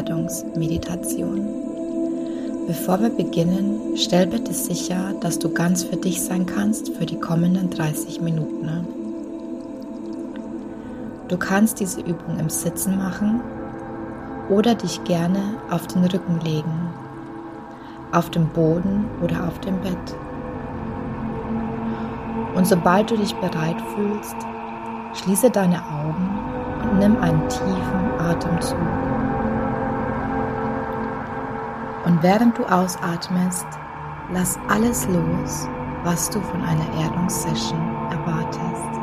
Erdungsmeditation. Bevor wir beginnen, stell bitte sicher, dass du ganz für dich sein kannst für die kommenden 30 Minuten. Du kannst diese Übung im Sitzen machen oder dich gerne auf den Rücken legen, auf dem Boden oder auf dem Bett. Und sobald du dich bereit fühlst, schließe deine Augen und nimm einen tiefen Atemzug. Während du ausatmest, lass alles los, was du von einer Erdungssession erwartest.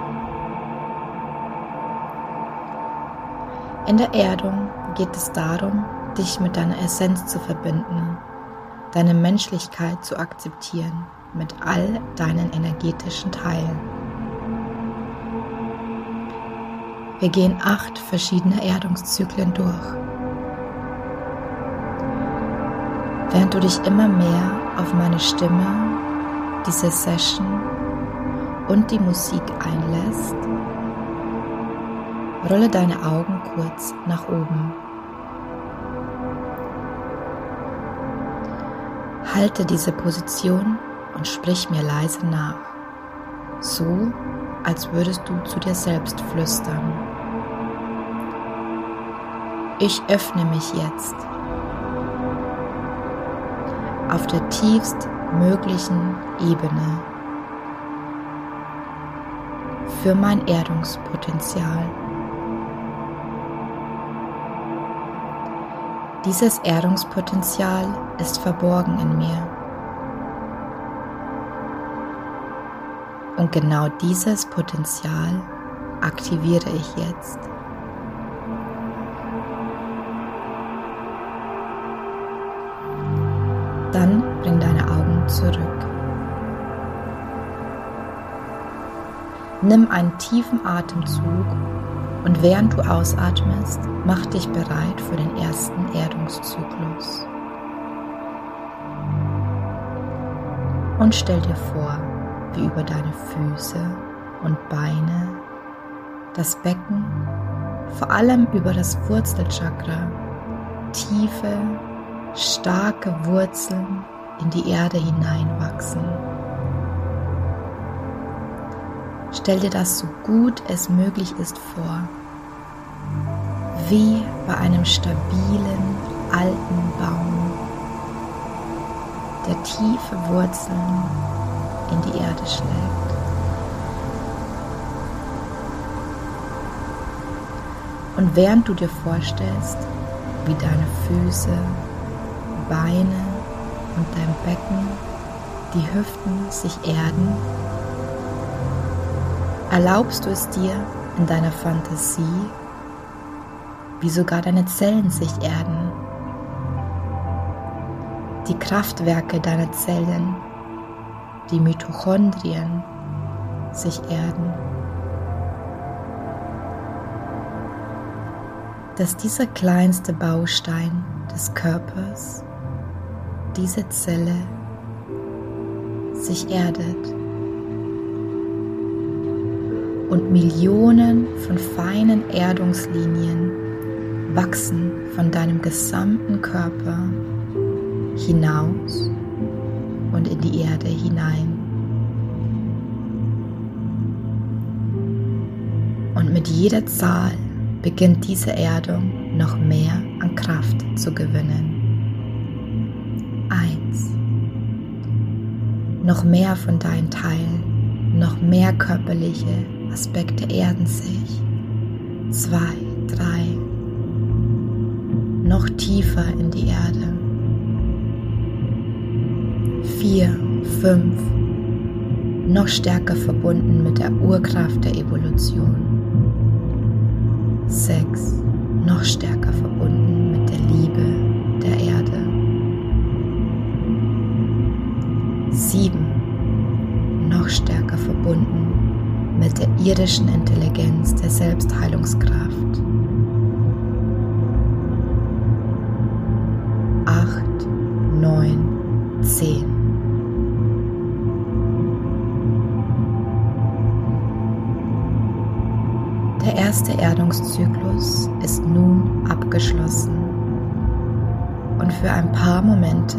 In der Erdung geht es darum, dich mit deiner Essenz zu verbinden, deine Menschlichkeit zu akzeptieren mit all deinen energetischen Teilen. Wir gehen acht verschiedene Erdungszyklen durch. Während du dich immer mehr auf meine Stimme, diese Session und die Musik einlässt, rolle deine Augen kurz nach oben. Halte diese Position und sprich mir leise nach, so als würdest du zu dir selbst flüstern. Ich öffne mich jetzt auf der tiefst möglichen Ebene für mein Erdungspotenzial. Dieses Erdungspotenzial ist verborgen in mir. Und genau dieses Potenzial aktiviere ich jetzt. Dann bring deine Augen zurück. Nimm einen tiefen Atemzug und während du ausatmest, mach dich bereit für den ersten Erdungszyklus. Und stell dir vor, wie über deine Füße und Beine, das Becken, vor allem über das Wurzelchakra, tiefe, starke Wurzeln in die Erde hineinwachsen. Stell dir das so gut es möglich ist vor, wie bei einem stabilen alten Baum, der tiefe Wurzeln in die Erde schlägt. Und während du dir vorstellst, wie deine Füße, Beine und dein Becken, die Hüften sich erden, erlaubst du es dir in deiner Fantasie, wie sogar deine Zellen sich erden, die Kraftwerke deiner Zellen die Mitochondrien sich erden. Dass dieser kleinste Baustein des Körpers, diese Zelle, sich erdet und Millionen von feinen Erdungslinien wachsen von deinem gesamten Körper hinaus und in die Erde hinein. Und mit jeder Zahl beginnt diese Erdung noch mehr an Kraft zu gewinnen. Noch mehr von deinen Teilen, noch mehr körperliche Aspekte erden sich. Zwei, drei. Noch tiefer in die Erde vier, fünf, noch stärker verbunden mit der Urkraft der Evolution. Sechs, noch stärker verbunden mit der Liebe der Erde. Sieben, noch stärker verbunden mit der irdischen Intelligenz der Selbstheilungskraft. Acht, neun, zehn. erste Erdungszyklus ist nun abgeschlossen und für ein paar Momente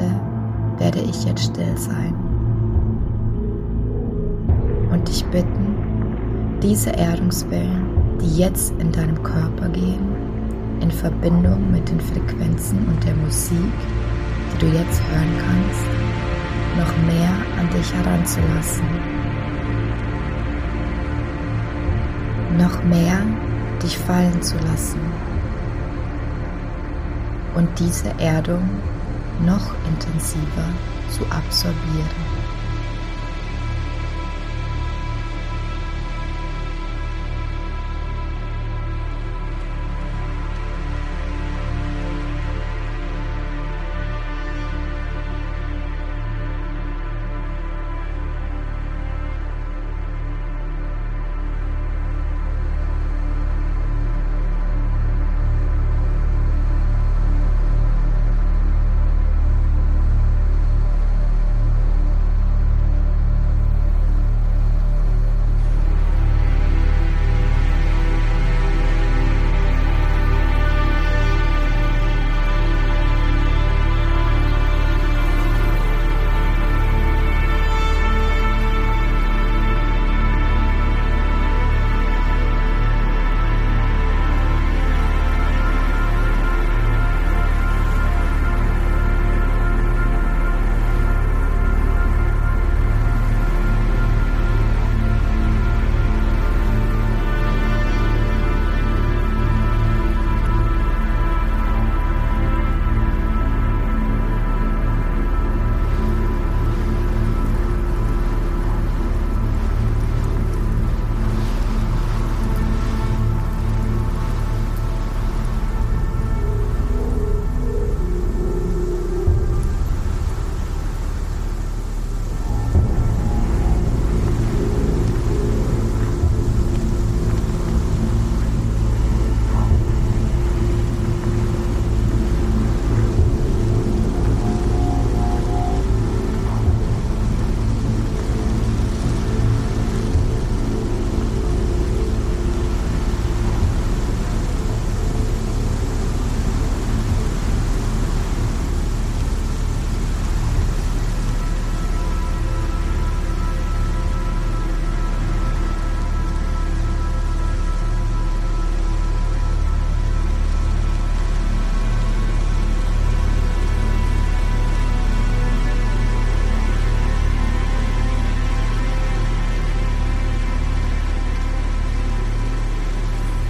werde ich jetzt still sein dich bitten, diese Erdungswellen, die jetzt in deinem Körper gehen, in Verbindung mit den Frequenzen und der Musik, die du jetzt hören kannst, noch mehr an dich heranzulassen. Noch mehr dich fallen zu lassen und diese Erdung noch intensiver zu absorbieren.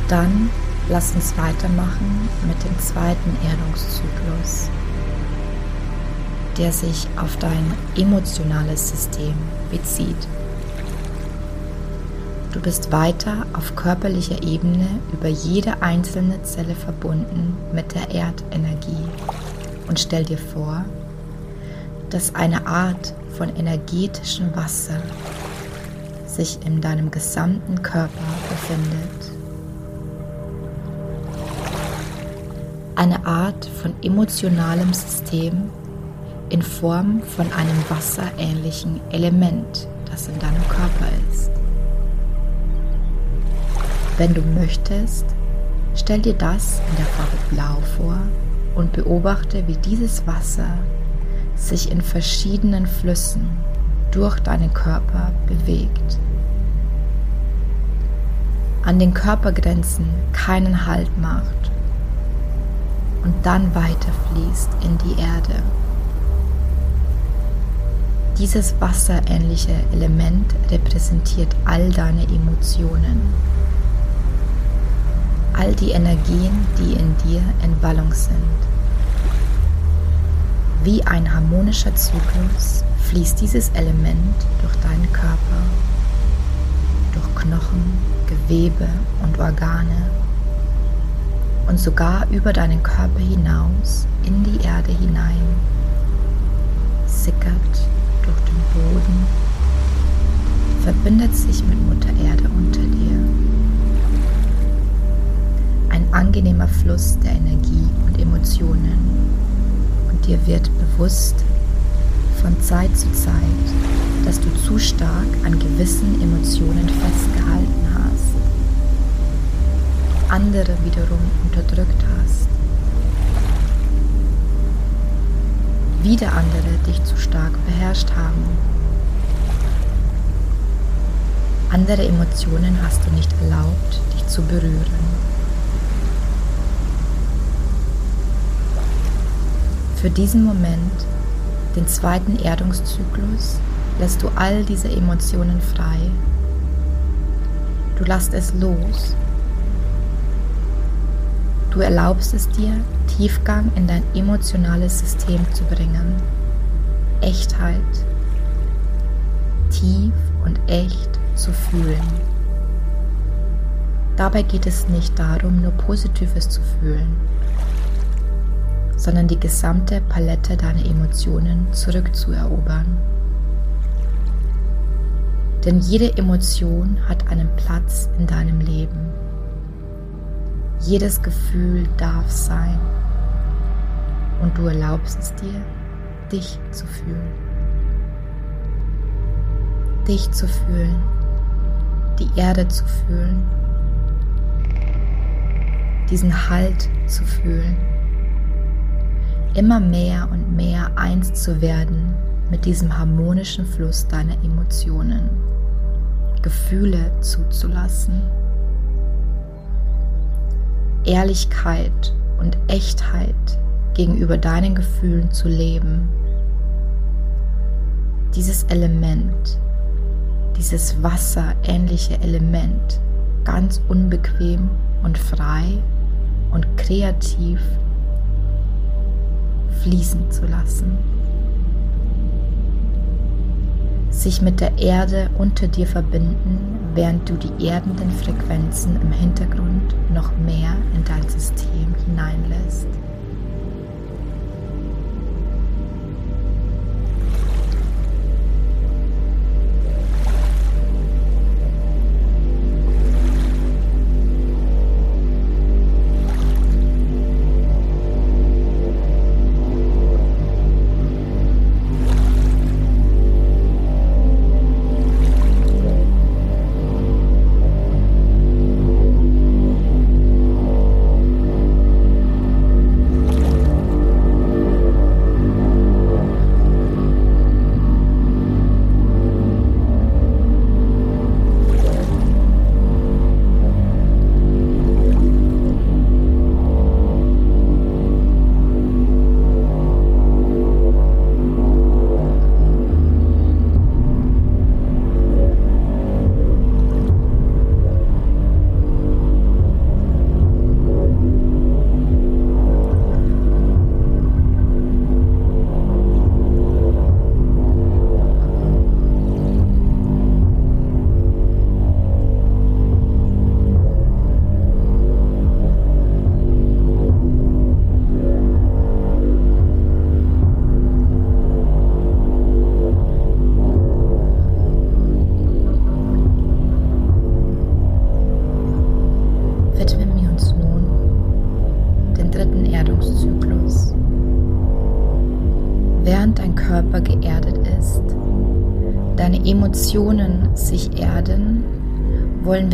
Dann lass uns weitermachen mit dem zweiten Erdungszyklus, der sich auf dein emotionales System bezieht. Du bist weiter auf körperlicher Ebene über jede einzelne Zelle verbunden mit der Erdenergie und stell dir vor, dass eine Art von energetischem Wasser sich in deinem gesamten Körper befindet. Eine Art von emotionalem System in Form von einem wasserähnlichen Element, das in deinem Körper ist. Wenn du möchtest, stell dir das in der Farbe Blau vor und beobachte, wie dieses Wasser sich in verschiedenen Flüssen durch deinen Körper bewegt. An den Körpergrenzen keinen Halt macht und dann weiterfließt in die Erde. Dieses wasserähnliche Element repräsentiert all deine Emotionen, all die Energien, die in dir in Wallung sind. Wie ein harmonischer Zyklus fließt dieses Element durch deinen Körper, durch Knochen, Gewebe und Organe und sogar über deinen Körper hinaus in die Erde hinein, sickert durch den Boden, verbindet sich mit Mutter Erde unter dir. Ein angenehmer Fluss der Energie und Emotionen und dir wird bewusst von Zeit zu Zeit, dass du zu stark an gewissen Emotionen festgehalten andere wiederum unterdrückt hast. Wieder andere dich zu stark beherrscht haben. Andere Emotionen hast du nicht erlaubt, dich zu berühren. Für diesen Moment, den zweiten Erdungszyklus, lässt du all diese Emotionen frei. Du lässt es los. Du erlaubst es dir, Tiefgang in dein emotionales System zu bringen. Echtheit. Tief und echt zu fühlen. Dabei geht es nicht darum, nur Positives zu fühlen sondern die gesamte Palette deiner Emotionen zurückzuerobern. Denn jede Emotion hat einen Platz in deinem Leben. Jedes Gefühl darf sein. Und du erlaubst es dir, dich zu fühlen. Dich zu fühlen, die Erde zu fühlen, diesen Halt zu fühlen. Immer mehr und mehr eins zu werden mit diesem harmonischen Fluss deiner Emotionen, Gefühle zuzulassen, Ehrlichkeit und Echtheit gegenüber deinen Gefühlen zu leben. Dieses Element, dieses wasserähnliche Element, ganz unbequem und frei und kreativ fließen zu lassen. Sich mit der Erde unter dir verbinden, während du die erdenden Frequenzen im Hintergrund noch mehr in dein System hineinlässt.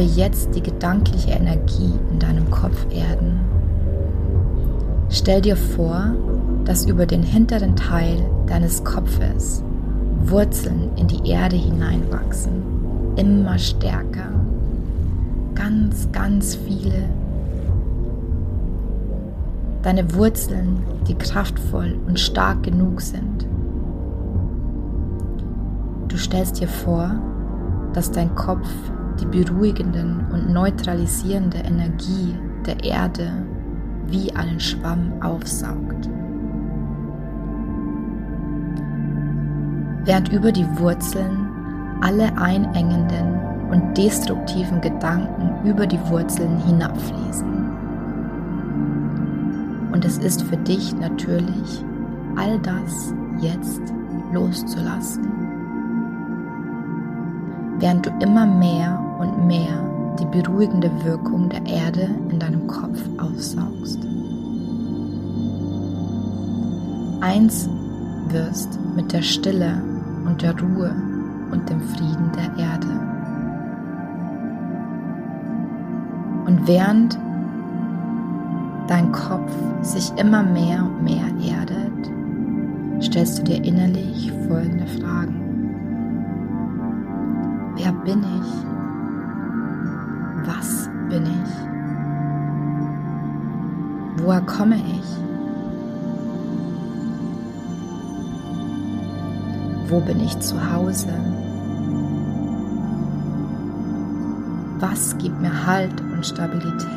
Jetzt die gedankliche Energie in deinem Kopf erden. Stell dir vor, dass über den hinteren Teil deines Kopfes Wurzeln in die Erde hineinwachsen, immer stärker, ganz, ganz viele. Deine Wurzeln, die kraftvoll und stark genug sind, Du stellst dir vor, dass dein Kopf die beruhigenden und neutralisierende Energie der Erde wie einen Schwamm aufsaugt. Während über die Wurzeln alle einengenden und destruktiven Gedanken über die Wurzeln hinabfließen. Und es ist für dich natürlich, all das jetzt loszulassen während du immer mehr und mehr die beruhigende Wirkung der Erde in deinem Kopf aufsaugst. Eins wirst mit der Stille und der Ruhe und dem Frieden der Erde. Und während dein Kopf sich immer mehr und mehr erdet, stellst du dir innerlich folgende Fragen. Wer bin ich? Woher komme ich? Wo bin ich zu Hause? Was gibt mir Halt und Stabilität?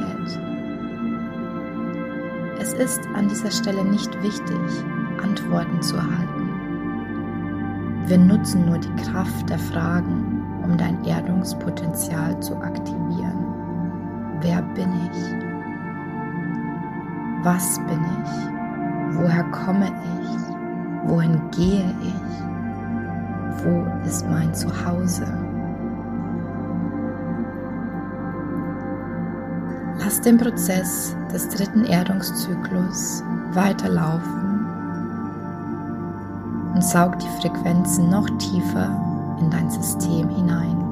Es ist an dieser Stelle nicht wichtig, Antworten zu erhalten. Wir nutzen nur die Kraft der Fragen, um dein Erdungspotenzial zu aktivieren. Wer bin ich? Was bin ich? Woher komme ich? Wohin gehe ich? Wo ist mein Zuhause? Lass den Prozess des dritten Erdungszyklus weiterlaufen und saug die Frequenzen noch tiefer in dein System hinein.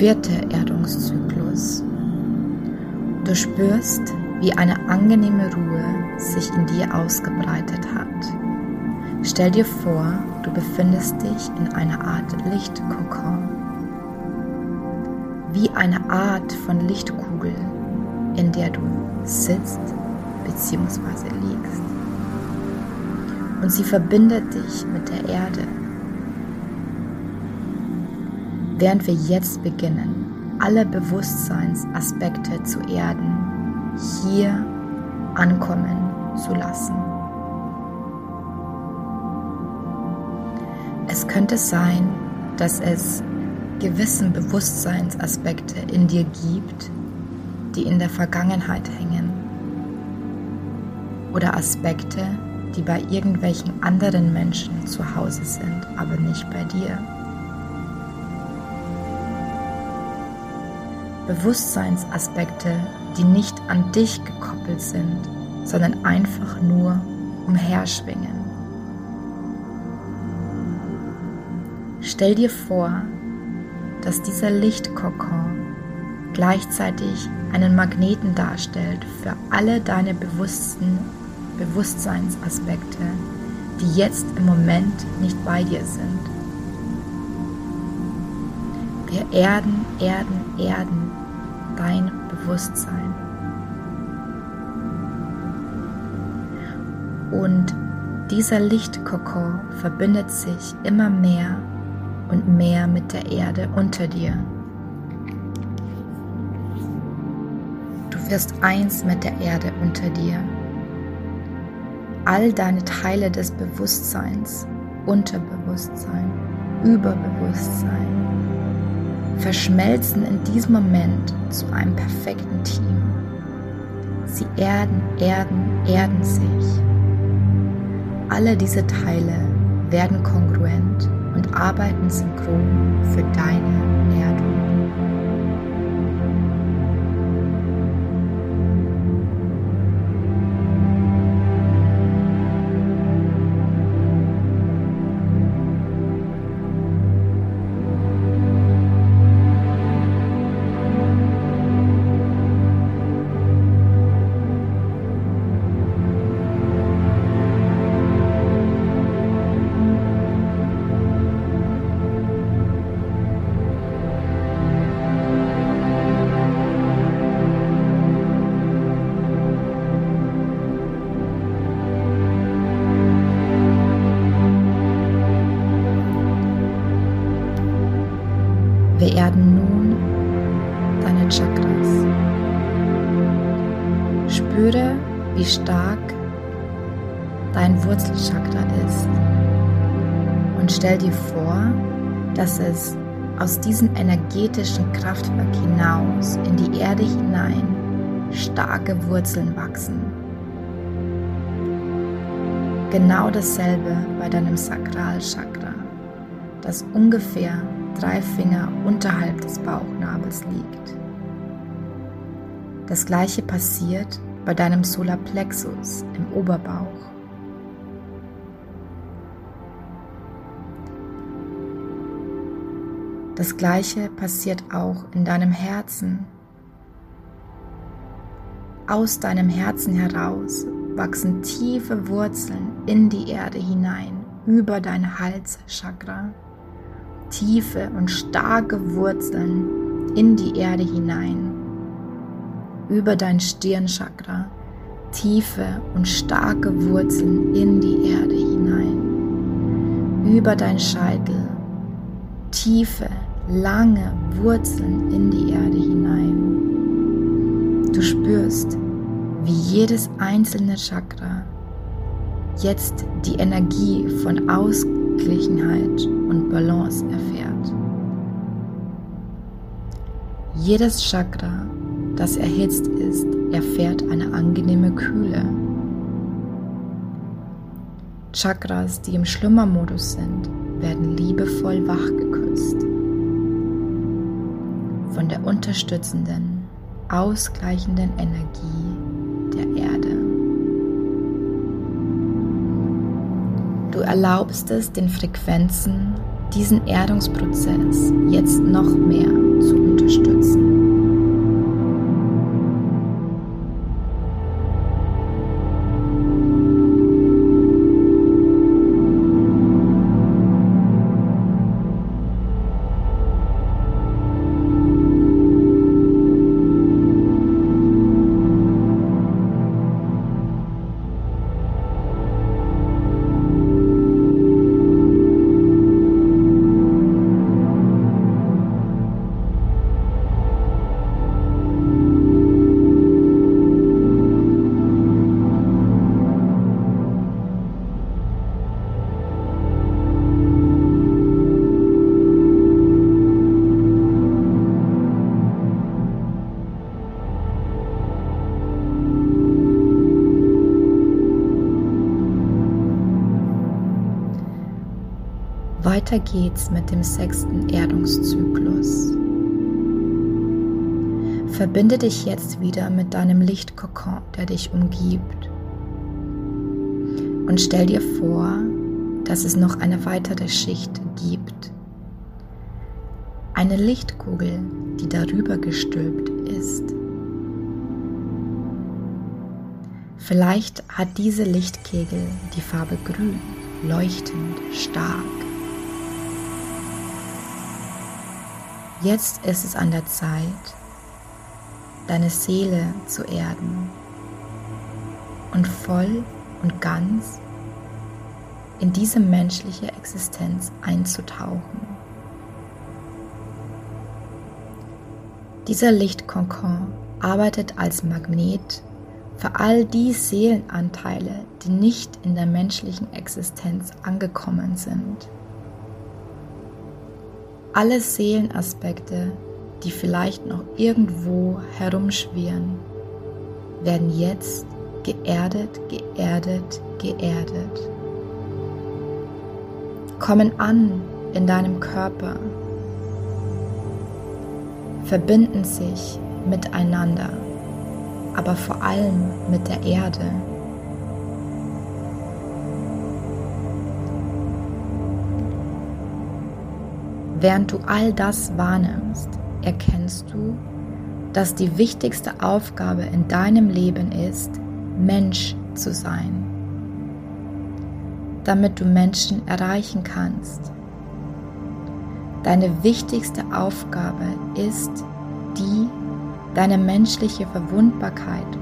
Vierte Erdungszyklus. Du spürst, wie eine angenehme Ruhe sich in dir ausgebreitet hat. Stell dir vor, du befindest dich in einer Art Lichtkokon. Wie eine Art von Lichtkugel, in der du sitzt bzw. liegst. Und sie verbindet dich mit der Erde während wir jetzt beginnen, alle Bewusstseinsaspekte zu erden, hier ankommen zu lassen. Es könnte sein, dass es gewissen Bewusstseinsaspekte in dir gibt, die in der Vergangenheit hängen oder Aspekte, die bei irgendwelchen anderen Menschen zu Hause sind, aber nicht bei dir. Bewusstseinsaspekte, die nicht an dich gekoppelt sind, sondern einfach nur umherschwingen. Stell dir vor, dass dieser Lichtkokon gleichzeitig einen Magneten darstellt für alle deine bewussten Bewusstseinsaspekte, die jetzt im Moment nicht bei dir sind. Wir erden, erden, erden dein Bewusstsein. Und dieser Lichtkokon verbindet sich immer mehr und mehr mit der Erde unter dir. Du wirst eins mit der Erde unter dir. All deine Teile des Bewusstseins, Unterbewusstsein, Überbewusstsein, verschmelzen in diesem Moment zu einem perfekten Team. Sie erden, erden, erden sich. Alle diese Teile werden kongruent und arbeiten synchron für deine stell dir vor, dass es aus diesem energetischen Kraftwerk hinaus in die Erde hinein starke Wurzeln wachsen. Genau dasselbe bei deinem Sakralchakra, das ungefähr drei Finger unterhalb des Bauchnabels liegt. Das gleiche passiert bei deinem Solarplexus im Oberbauch. Das gleiche passiert auch in deinem Herzen. Aus deinem Herzen heraus wachsen tiefe Wurzeln in die Erde hinein, über dein Halschakra. Tiefe und starke Wurzeln in die Erde hinein, über dein Stirnchakra. Tiefe und starke Wurzeln in die Erde hinein, über dein Scheitel. Tiefe, lange Wurzeln in die Erde hinein. Du spürst, wie jedes einzelne Chakra jetzt die Energie von Ausgeglichenheit und Balance erfährt. Jedes Chakra, das erhitzt ist, erfährt eine angenehme Kühle. Chakras, die im Schlummermodus sind, werden liebevoll wachgeküsst von der unterstützenden, ausgleichenden Energie der Erde. Du erlaubst es den Frequenzen, diesen Erdungsprozess jetzt noch mehr Weiter geht's mit dem sechsten Erdungszyklus. Verbinde dich jetzt wieder mit deinem Lichtkokon, der dich umgibt. Und stell dir vor, dass es noch eine weitere Schicht gibt. Eine Lichtkugel, die darüber gestülpt ist. Vielleicht hat diese Lichtkegel die Farbe grün, leuchtend, stark. Jetzt ist es an der Zeit, deine Seele zu erden und voll und ganz in diese menschliche Existenz einzutauchen. Dieser Lichtkonkon arbeitet als Magnet für all die Seelenanteile, die nicht in der menschlichen Existenz angekommen sind alle Seelenaspekte, die vielleicht noch irgendwo herumschwirren, werden jetzt geerdet, geerdet, geerdet. Kommen an in deinem Körper, verbinden sich miteinander, aber vor allem mit der Erde. Während du all das wahrnimmst, erkennst du, dass die wichtigste Aufgabe in deinem Leben ist, Mensch zu sein, damit du Menschen erreichen kannst. Deine wichtigste Aufgabe ist die, deine menschliche Verwundbarkeit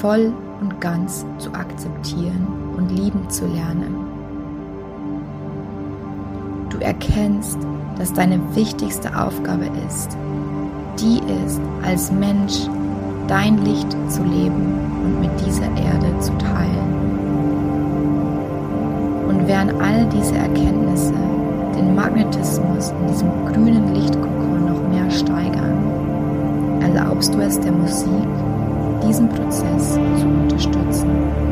voll und ganz zu akzeptieren und lieben zu lernen. Du erkennst, dass deine wichtigste Aufgabe ist, die ist, als Mensch dein Licht zu leben und mit dieser Erde zu teilen. Und während all diese Erkenntnisse den Magnetismus in diesem grünen Lichtkokon noch mehr steigern, erlaubst du es der Musik, diesen Prozess zu unterstützen.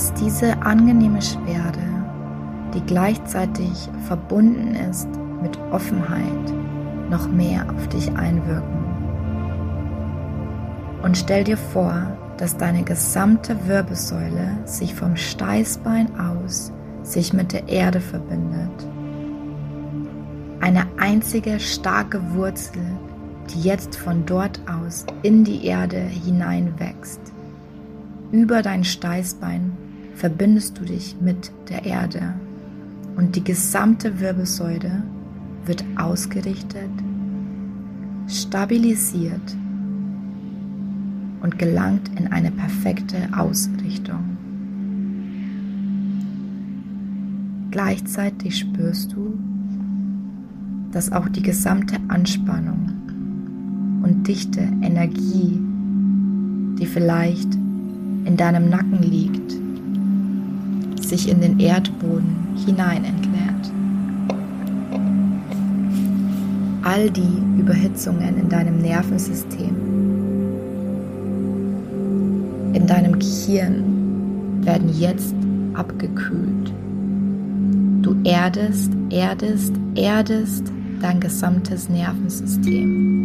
Lass diese angenehme Schwere, die gleichzeitig verbunden ist mit Offenheit, noch mehr auf dich einwirken. Und stell dir vor, dass deine gesamte Wirbelsäule sich vom Steißbein aus sich mit der Erde verbindet. Eine einzige starke Wurzel, die jetzt von dort aus in die Erde hineinwächst über dein Steißbein verbindest du dich mit der Erde und die gesamte Wirbelsäule wird ausgerichtet, stabilisiert und gelangt in eine perfekte Ausrichtung. Gleichzeitig spürst du, dass auch die gesamte Anspannung und dichte Energie, die vielleicht in deinem Nacken liegt, sich in den Erdboden hinein entleert. All die Überhitzungen in deinem Nervensystem, in deinem Gehirn werden jetzt abgekühlt. Du erdest, erdest, erdest dein gesamtes Nervensystem.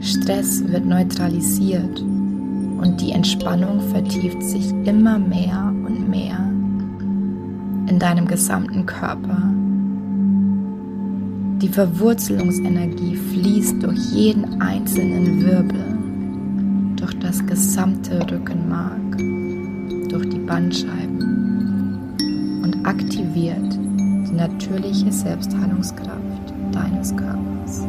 Stress wird neutralisiert und die Entspannung vertieft sich immer mehr und mehr in deinem gesamten Körper. Die Verwurzelungsenergie fließt durch jeden einzelnen Wirbel, durch das gesamte Rückenmark, durch die Bandscheiben und aktiviert die natürliche Selbstheilungskraft deines Körpers.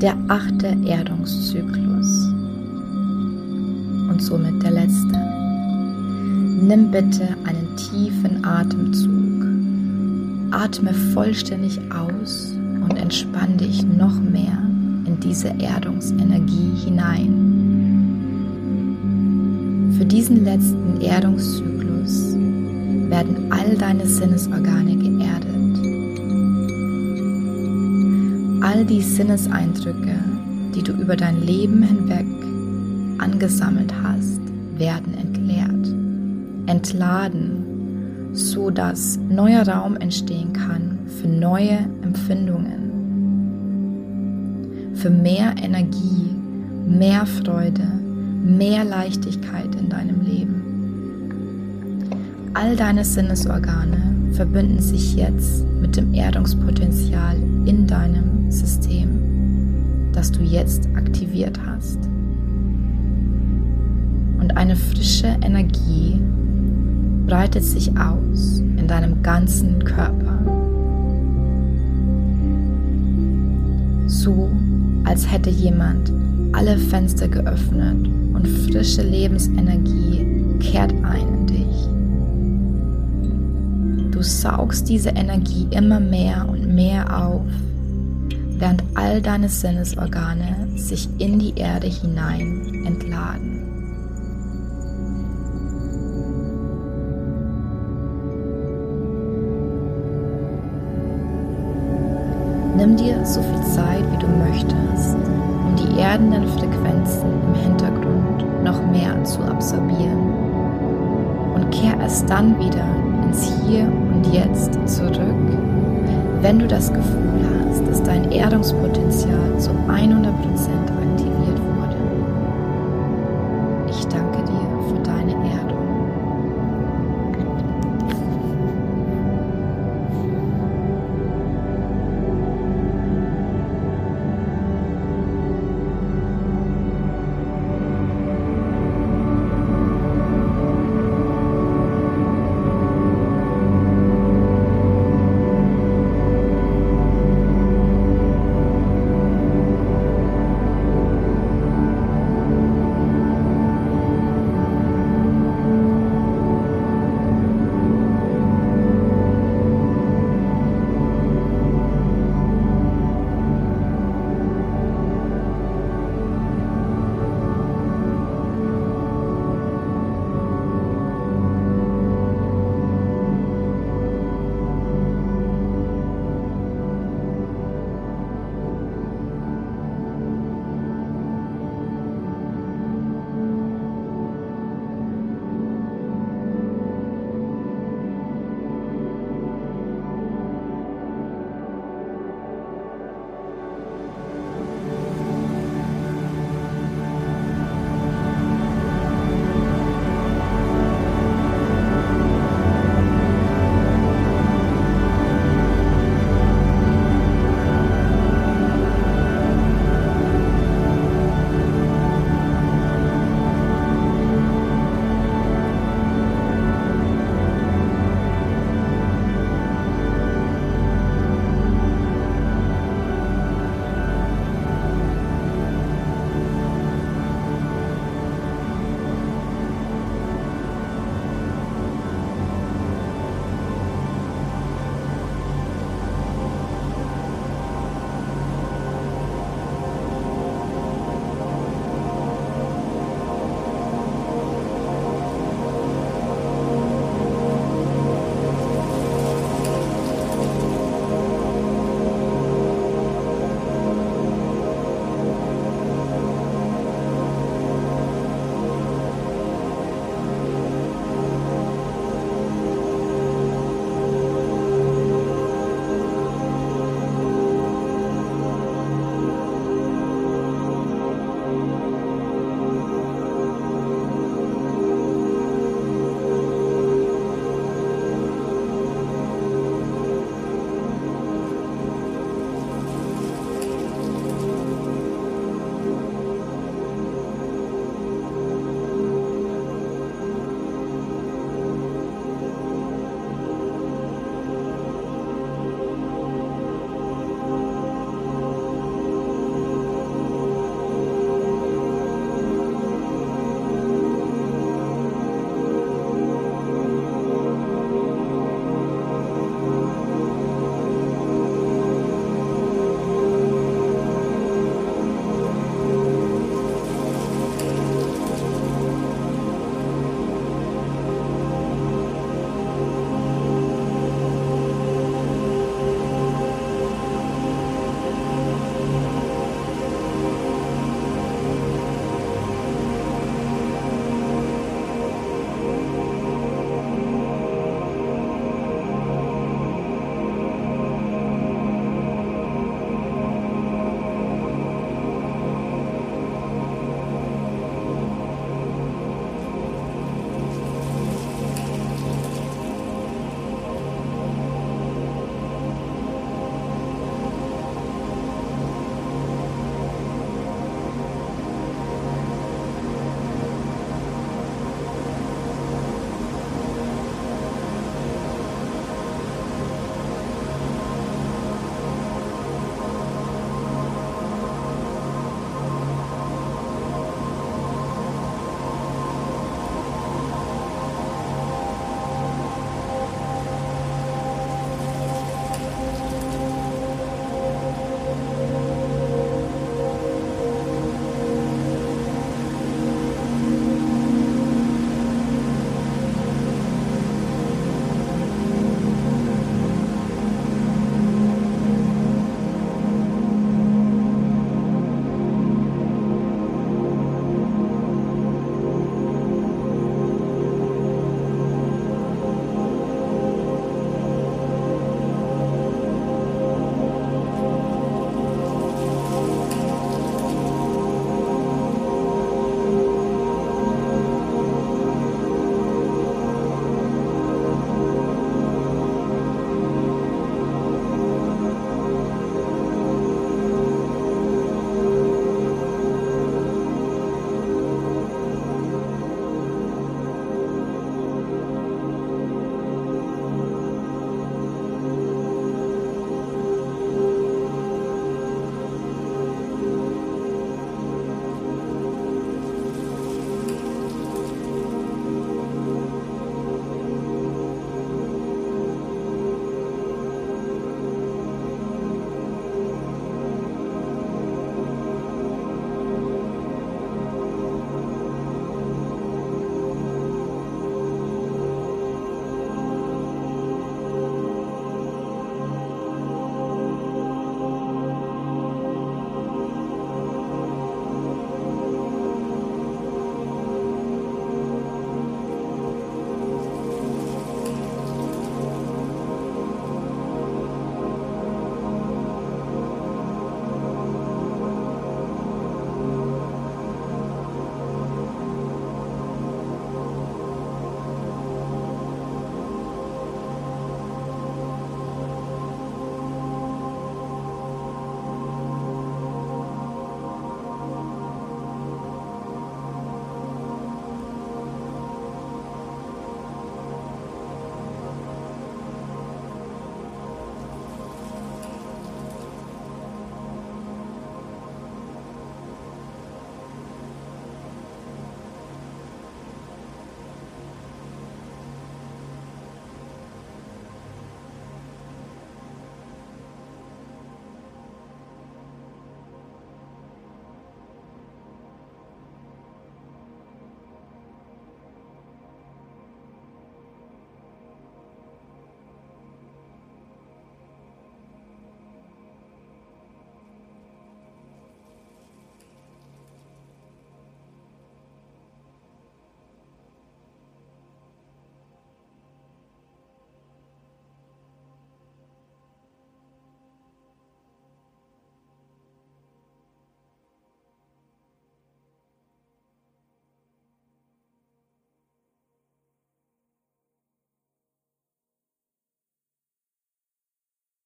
Der achte Erdungszyklus und somit der letzte. Nimm bitte einen tiefen Atemzug. Atme vollständig aus und entspann dich noch mehr in diese Erdungsenergie hinein. Für diesen letzten Erdungszyklus werden all deine Sinnesorgane geerdet all die Sinneseindrücke, die du über dein Leben hinweg angesammelt hast, werden entleert, entladen, so dass neuer Raum entstehen kann für neue Empfindungen, für mehr Energie, mehr Freude, mehr Leichtigkeit in deinem Leben. All deine Sinnesorgane verbinden sich jetzt mit dem Erdungspotenzial in deinem System, das du jetzt aktiviert hast. Und eine frische Energie breitet sich aus in deinem ganzen Körper. So, als hätte jemand alle Fenster geöffnet und frische Lebensenergie kehrt ein in dich. Du saugst diese Energie immer mehr und mehr auf während all deine Sinnesorgane sich in die Erde hinein entladen. Nimm dir so viel Zeit, wie du möchtest, um die erdenden Frequenzen im Hintergrund noch mehr zu absorbieren und kehr erst dann wieder ins Hier und Jetzt zurück, wenn du das Gefühl hast, dass dein Erdungspotenzial zu 100% aktiv